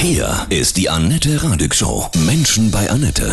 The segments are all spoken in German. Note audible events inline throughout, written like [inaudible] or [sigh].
Hier ist die Annette Radig Show. Menschen bei Annette.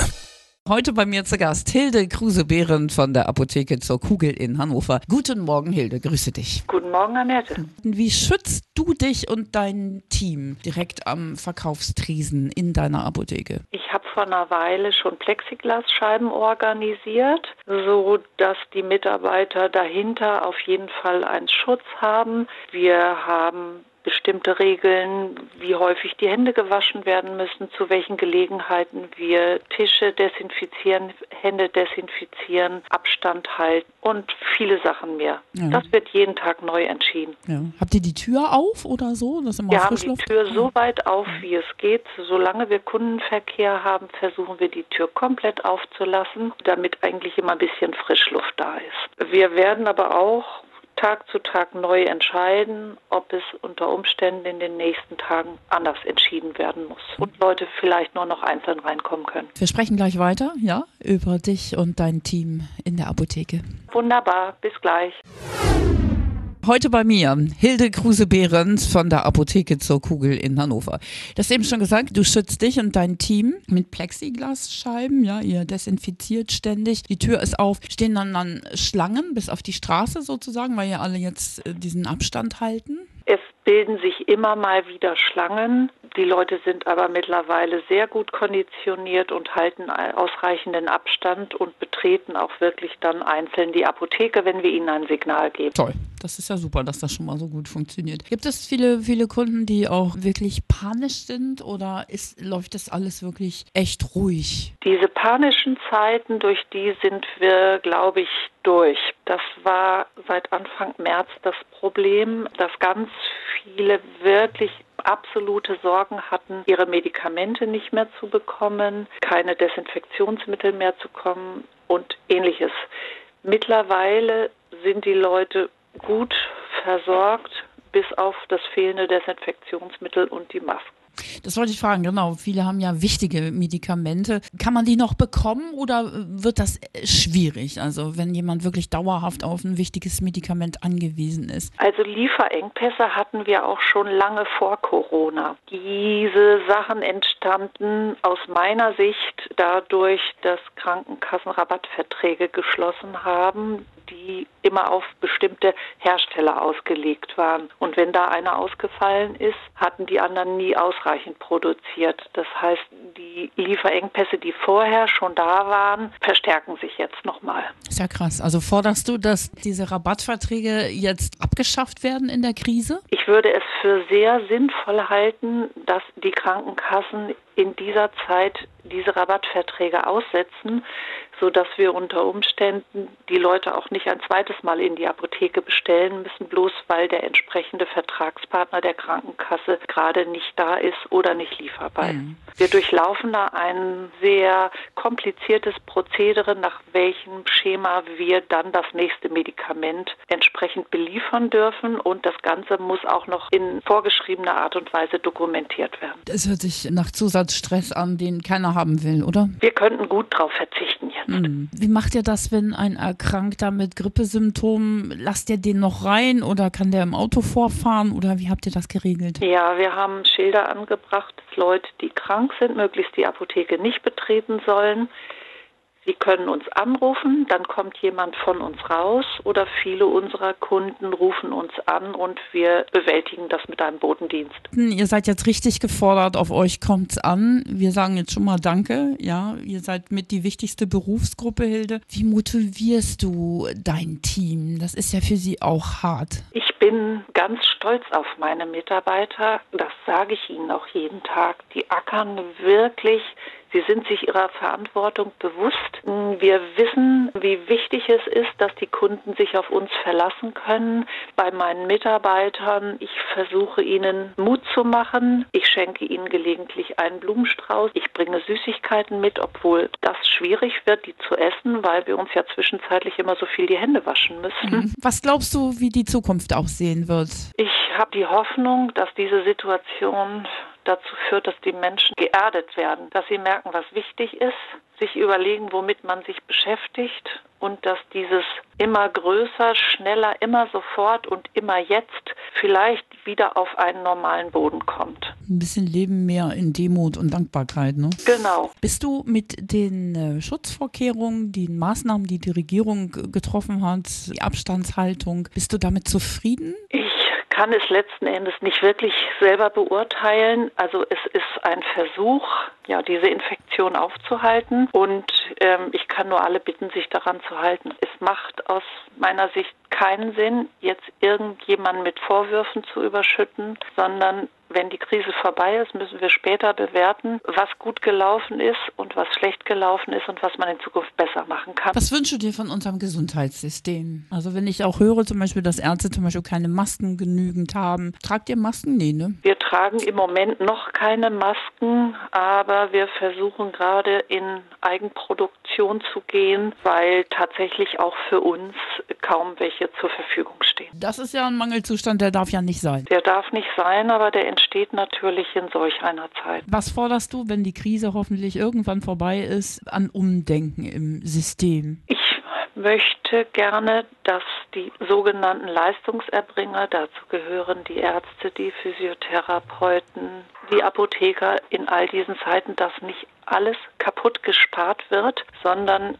Heute bei mir zu Gast Hilde Kruse-Behren von der Apotheke zur Kugel in Hannover. Guten Morgen, Hilde, grüße dich. Guten Morgen, Annette. Wie schützt du dich und dein Team direkt am Verkaufstresen in deiner Apotheke? Ich habe vor einer Weile schon Plexiglasscheiben organisiert, so dass die Mitarbeiter dahinter auf jeden Fall einen Schutz haben. Wir haben bestimmte Regeln, wie häufig die Hände gewaschen werden müssen, zu welchen Gelegenheiten wir Tische desinfizieren, Hände desinfizieren, Abstand halten und viele Sachen mehr. Ja. Das wird jeden Tag neu entschieden. Ja. Habt ihr die Tür auf oder so? Dass wir haben die Tür so weit auf, wie es geht. Solange wir Kundenverkehr haben, versuchen wir die Tür komplett aufzulassen, damit eigentlich immer ein bisschen Frischluft da ist. Wir werden aber auch Tag zu Tag neu entscheiden, ob es unter Umständen in den nächsten Tagen anders entschieden werden muss und Leute vielleicht nur noch einzeln reinkommen können. Wir sprechen gleich weiter, ja, über dich und dein Team in der Apotheke. Wunderbar, bis gleich. Heute bei mir Hilde Kruse-Behrens von der Apotheke zur Kugel in Hannover. Das eben schon gesagt, du schützt dich und dein Team mit Plexiglasscheiben, ja, ihr desinfiziert ständig. Die Tür ist auf, stehen dann, dann Schlangen bis auf die Straße sozusagen, weil ihr alle jetzt äh, diesen Abstand halten? Es bilden sich immer mal wieder Schlangen. Die Leute sind aber mittlerweile sehr gut konditioniert und halten ausreichenden Abstand und betreten auch wirklich dann einzeln die Apotheke, wenn wir ihnen ein Signal geben. Toll. Das ist ja super, dass das schon mal so gut funktioniert. Gibt es viele, viele Kunden, die auch wirklich panisch sind oder ist, läuft das alles wirklich echt ruhig? Diese panischen Zeiten, durch die sind wir, glaube ich, durch. Das war seit Anfang März das Problem, dass ganz viele wirklich absolute Sorgen hatten, ihre Medikamente nicht mehr zu bekommen, keine Desinfektionsmittel mehr zu kommen und ähnliches. Mittlerweile sind die Leute gut versorgt, bis auf das fehlende Desinfektionsmittel und die Masken. Das wollte ich fragen, genau. Viele haben ja wichtige Medikamente. Kann man die noch bekommen oder wird das schwierig? Also wenn jemand wirklich dauerhaft auf ein wichtiges Medikament angewiesen ist. Also Lieferengpässe hatten wir auch schon lange vor Corona. Diese Sachen entstanden aus meiner Sicht dadurch, dass Krankenkassen Rabattverträge geschlossen haben, die immer auf bestimmte Hersteller ausgelegt waren. Und wenn da einer ausgefallen ist, hatten die anderen nie ausreichend produziert. Das heißt, die Lieferengpässe, die vorher schon da waren, verstärken sich jetzt nochmal. Ist ja krass. Also forderst du, dass diese Rabattverträge jetzt abgeschafft werden in der Krise? Ich würde es für sehr sinnvoll halten, dass die Krankenkassen in dieser Zeit diese Rabattverträge aussetzen, sodass wir unter Umständen die Leute auch nicht ein zweites Mal in die Apotheke bestellen müssen, bloß weil der entsprechende Vertragspartner der Krankenkasse gerade nicht da ist oder nicht lieferbar ist. Mhm. Wir durchlaufen da ein sehr kompliziertes Prozedere, nach welchem Schema wir dann das nächste Medikament entsprechend beliefern dürfen und das Ganze muss auch noch in vorgeschriebener Art und Weise dokumentiert werden. Das hört sich nach Zusatzstress an, den keiner haben will, oder? Wir könnten gut darauf verzichten jetzt. Mhm. Wie macht ihr das, wenn ein Erkrankter mit Grippesymptomen, lasst ihr den noch rein oder kann der im Auto vorfahren oder wie habt ihr das geregelt? Ja, wir haben Schilder angebracht, dass Leute, die krank sind, möglichst die Apotheke nicht betreten sollen. Sie können uns anrufen, dann kommt jemand von uns raus oder viele unserer Kunden rufen uns an und wir bewältigen das mit einem Botendienst. Ihr seid jetzt richtig gefordert, auf euch kommt es an. Wir sagen jetzt schon mal Danke. Ja, ihr seid mit die wichtigste Berufsgruppe, Hilde. Wie motivierst du dein Team? Das ist ja für sie auch hart. Ich bin ganz stolz auf meine Mitarbeiter. Das sage ich ihnen auch jeden Tag. Die ackern wirklich Sie sind sich ihrer Verantwortung bewusst. Wir wissen, wie wichtig es ist, dass die Kunden sich auf uns verlassen können. Bei meinen Mitarbeitern, ich versuche ihnen Mut zu machen. Ich schenke ihnen gelegentlich einen Blumenstrauß. Ich bringe Süßigkeiten mit, obwohl das schwierig wird, die zu essen, weil wir uns ja zwischenzeitlich immer so viel die Hände waschen müssen. Mhm. Was glaubst du, wie die Zukunft aussehen wird? Ich habe die Hoffnung, dass diese Situation dazu führt, dass die Menschen geerdet werden, dass sie merken, was wichtig ist, sich überlegen, womit man sich beschäftigt und dass dieses immer größer, schneller, immer sofort und immer jetzt vielleicht wieder auf einen normalen Boden kommt. Ein bisschen Leben mehr in Demut und Dankbarkeit, ne? Genau. Bist du mit den äh, Schutzvorkehrungen, den Maßnahmen, die die Regierung getroffen hat, die Abstandshaltung, bist du damit zufrieden? Ich kann es letzten Endes nicht wirklich selber beurteilen. Also es ist ein Versuch, ja, diese Infektion aufzuhalten. Und ähm, ich kann nur alle bitten, sich daran zu halten. Es macht aus meiner Sicht keinen Sinn, jetzt irgendjemanden mit Vorwürfen zu überschütten, sondern wenn die Krise vorbei ist, müssen wir später bewerten, was gut gelaufen ist und was schlecht gelaufen ist und was man in Zukunft besser machen kann. Was wünschst du dir von unserem Gesundheitssystem? Also wenn ich auch höre zum Beispiel, dass Ärzte zum Beispiel keine Masken genügend haben. Tragt ihr Masken? Nee, ne? Wir tragen im Moment noch keine Masken, aber wir versuchen gerade in Eigenproduktion zu gehen, weil tatsächlich auch für uns kaum welche zur Verfügung stehen. Das ist ja ein Mangelzustand, der darf ja nicht sein. Der darf nicht sein, aber der entsteht natürlich in solch einer Zeit. Was forderst du, wenn die Krise hoffentlich irgendwann vorbei ist, an Umdenken im System? Ich möchte gerne, dass die sogenannten Leistungserbringer, dazu gehören die Ärzte, die Physiotherapeuten, die Apotheker in all diesen Zeiten, dass nicht alles kaputt gespart wird, sondern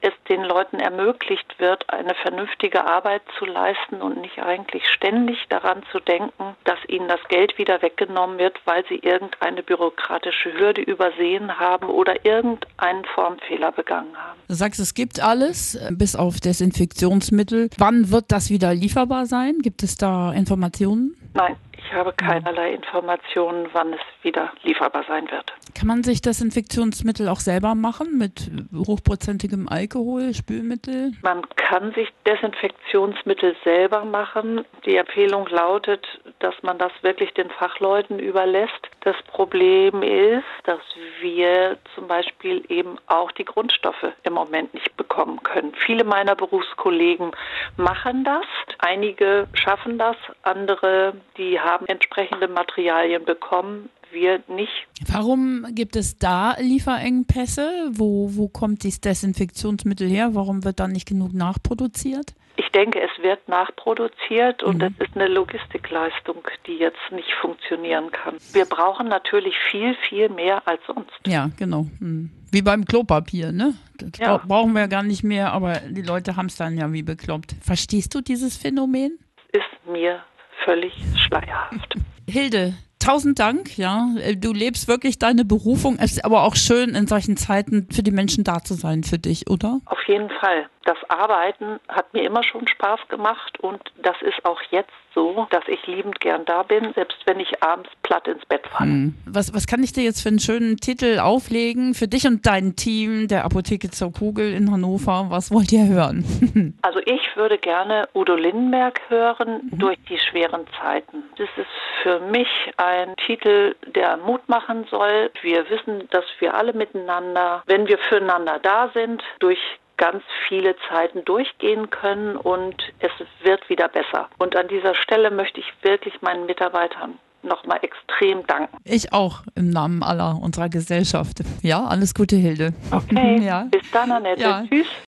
es den Leuten ermöglicht wird, eine vernünftige Arbeit zu leisten und nicht eigentlich ständig daran zu denken, dass ihnen das Geld wieder weggenommen wird, weil sie irgendeine bürokratische Hürde übersehen haben oder irgendeinen Formfehler begangen haben. Du sagst, es gibt alles, bis auf Desinfektionsmittel. Wann wird das wieder lieferbar sein? Gibt es da Informationen? Nein, ich habe keinerlei Informationen, wann es wieder lieferbar sein wird. Kann man sich Desinfektionsmittel auch selber machen mit hochprozentigem Alkohol, Spülmittel? Man kann sich Desinfektionsmittel selber machen. Die Empfehlung lautet, dass man das wirklich den Fachleuten überlässt. Das Problem ist, dass wir zum Beispiel eben auch die Grundstoffe im Moment nicht bekommen können. Viele meiner Berufskollegen machen das. Einige schaffen das, andere, die haben entsprechende Materialien bekommen wir nicht. Warum gibt es da Lieferengpässe? Wo, wo kommt dieses Desinfektionsmittel her? Warum wird da nicht genug nachproduziert? Ich denke, es wird nachproduziert und mhm. es ist eine Logistikleistung, die jetzt nicht funktionieren kann. Wir brauchen natürlich viel, viel mehr als sonst. Ja, genau. Mhm. Wie beim Klopapier, ne? Das ja. brauchen wir gar nicht mehr, aber die Leute haben es dann ja wie bekloppt. Verstehst du dieses Phänomen? Ist mir völlig schleierhaft. [laughs] Hilde, tausend Dank, ja. Du lebst wirklich deine Berufung. Es ist aber auch schön, in solchen Zeiten für die Menschen da zu sein, für dich, oder? Auf jeden Fall. Das Arbeiten hat mir immer schon Spaß gemacht und das ist auch jetzt so, dass ich liebend gern da bin, selbst wenn ich abends platt ins Bett falle. Hm. Was, was kann ich dir jetzt für einen schönen Titel auflegen für dich und dein Team der Apotheke zur Kugel in Hannover? Was wollt ihr hören? [laughs] also ich würde gerne Udo Lindenberg hören mhm. durch die schweren Zeiten. Das ist für mich ein Titel, der Mut machen soll. Wir wissen, dass wir alle miteinander, wenn wir füreinander da sind, durch ganz viele Zeiten durchgehen können und es wird wieder besser. Und an dieser Stelle möchte ich wirklich meinen Mitarbeitern nochmal extrem danken. Ich auch im Namen aller unserer Gesellschaft. Ja, alles Gute, Hilde. Okay, ja. bis dann, Annette. Ja. Tschüss.